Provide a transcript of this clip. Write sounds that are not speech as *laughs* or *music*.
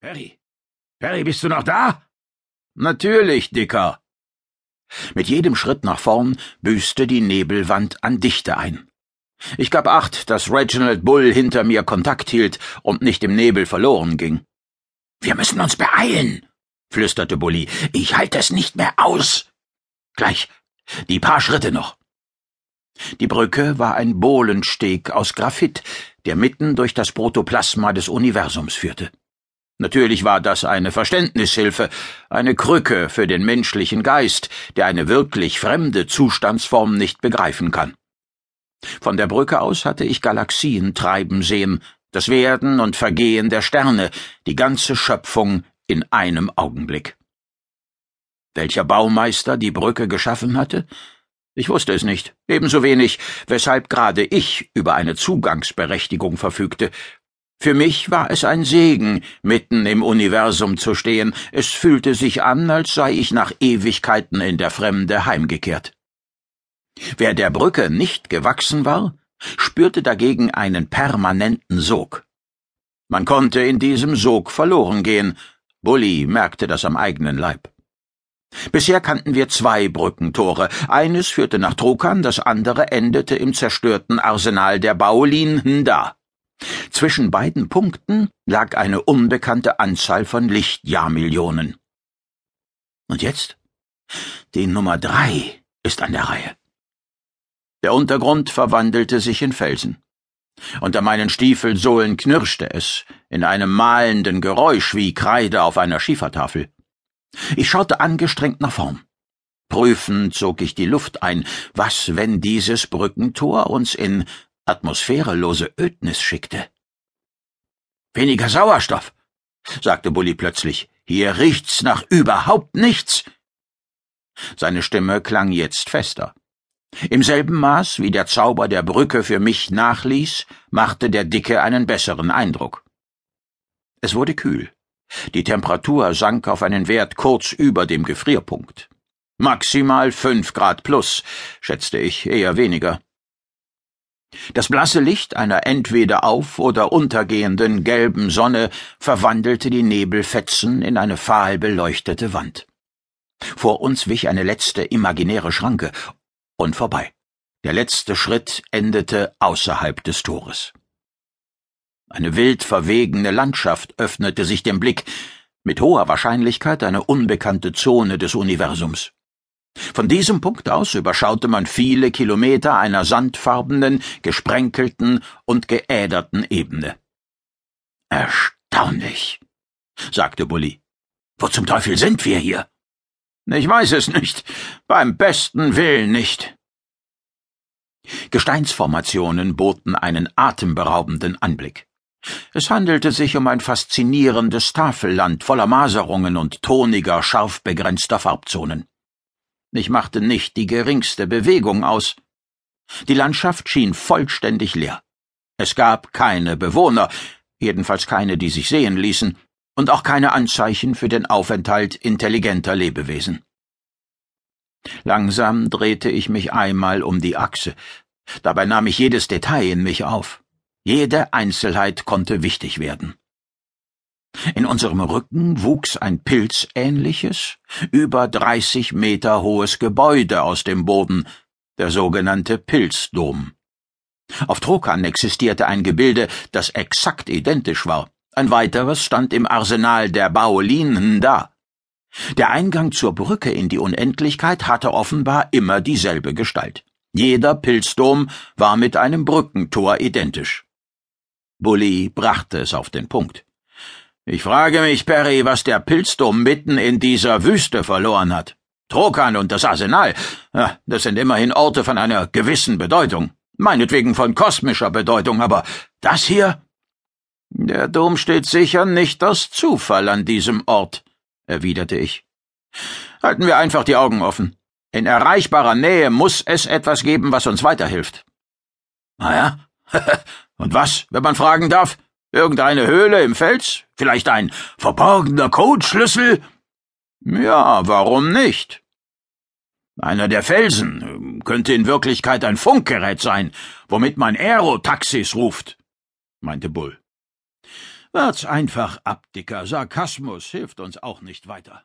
Perry? Perry, bist du noch da? Natürlich, Dicker. Mit jedem Schritt nach vorn büßte die Nebelwand an Dichte ein. Ich gab acht, dass Reginald Bull hinter mir Kontakt hielt und nicht im Nebel verloren ging. Wir müssen uns beeilen, flüsterte Bully. Ich halte es nicht mehr aus. Gleich. Die paar Schritte noch. Die Brücke war ein Bohlensteg aus Graphit, der mitten durch das Protoplasma des Universums führte. Natürlich war das eine Verständnishilfe, eine Krücke für den menschlichen Geist, der eine wirklich fremde Zustandsform nicht begreifen kann. Von der Brücke aus hatte ich Galaxien treiben sehen, das Werden und Vergehen der Sterne, die ganze Schöpfung in einem Augenblick. Welcher Baumeister die Brücke geschaffen hatte? Ich wusste es nicht, ebenso wenig, weshalb gerade ich über eine Zugangsberechtigung verfügte, für mich war es ein Segen, mitten im Universum zu stehen. Es fühlte sich an, als sei ich nach Ewigkeiten in der Fremde heimgekehrt. Wer der Brücke nicht gewachsen war, spürte dagegen einen permanenten Sog. Man konnte in diesem Sog verloren gehen. Bully merkte das am eigenen Leib. Bisher kannten wir zwei Brückentore. Eines führte nach Trokan, das andere endete im zerstörten Arsenal der Baolin Nda. Zwischen beiden Punkten lag eine unbekannte Anzahl von Lichtjahrmillionen. Und jetzt? Die Nummer drei ist an der Reihe. Der Untergrund verwandelte sich in Felsen. Unter meinen Stiefelsohlen knirschte es, in einem malenden Geräusch wie Kreide auf einer Schiefertafel. Ich schaute angestrengt nach vorn. Prüfend zog ich die Luft ein. Was, wenn dieses Brückentor uns in atmosphärelose Ödnis schickte. Weniger Sauerstoff, sagte Bully plötzlich. Hier riecht's nach überhaupt nichts. Seine Stimme klang jetzt fester. Im selben Maß, wie der Zauber der Brücke für mich nachließ, machte der Dicke einen besseren Eindruck. Es wurde kühl. Die Temperatur sank auf einen Wert kurz über dem Gefrierpunkt. Maximal fünf Grad plus, schätzte ich, eher weniger. Das blasse Licht einer entweder auf- oder untergehenden gelben Sonne verwandelte die Nebelfetzen in eine fahl beleuchtete Wand. Vor uns wich eine letzte imaginäre Schranke und vorbei. Der letzte Schritt endete außerhalb des Tores. Eine wild verwegene Landschaft öffnete sich dem Blick, mit hoher Wahrscheinlichkeit eine unbekannte Zone des Universums. Von diesem Punkt aus überschaute man viele Kilometer einer sandfarbenen, gesprenkelten und geäderten Ebene. Erstaunlich, sagte Bully. Wo zum Teufel sind wir hier? Ich weiß es nicht. Beim besten Willen nicht. Gesteinsformationen boten einen atemberaubenden Anblick. Es handelte sich um ein faszinierendes Tafelland voller Maserungen und toniger, scharf begrenzter Farbzonen. Ich machte nicht die geringste Bewegung aus. Die Landschaft schien vollständig leer. Es gab keine Bewohner, jedenfalls keine, die sich sehen ließen, und auch keine Anzeichen für den Aufenthalt intelligenter Lebewesen. Langsam drehte ich mich einmal um die Achse. Dabei nahm ich jedes Detail in mich auf. Jede Einzelheit konnte wichtig werden. In unserem Rücken wuchs ein pilzähnliches, über dreißig Meter hohes Gebäude aus dem Boden, der sogenannte Pilzdom. Auf Trokan existierte ein Gebilde, das exakt identisch war. Ein weiteres stand im Arsenal der Baolinen da. Der Eingang zur Brücke in die Unendlichkeit hatte offenbar immer dieselbe Gestalt. Jeder Pilzdom war mit einem Brückentor identisch. Bully brachte es auf den Punkt. Ich frage mich, Perry, was der Pilzdom mitten in dieser Wüste verloren hat. Trokan und das Arsenal, das sind immerhin Orte von einer gewissen Bedeutung, meinetwegen von kosmischer Bedeutung, aber das hier? Der Dom steht sicher nicht aus Zufall an diesem Ort, erwiderte ich. Halten wir einfach die Augen offen. In erreichbarer Nähe muss es etwas geben, was uns weiterhilft. Na ja? *laughs* und was, wenn man fragen darf? Irgendeine Höhle im Fels? Vielleicht ein verborgener Codeschlüssel? Ja, warum nicht? Einer der Felsen könnte in Wirklichkeit ein Funkgerät sein, womit man Aerotaxis ruft, meinte Bull. Wart's einfach ab, Dicker. Sarkasmus hilft uns auch nicht weiter.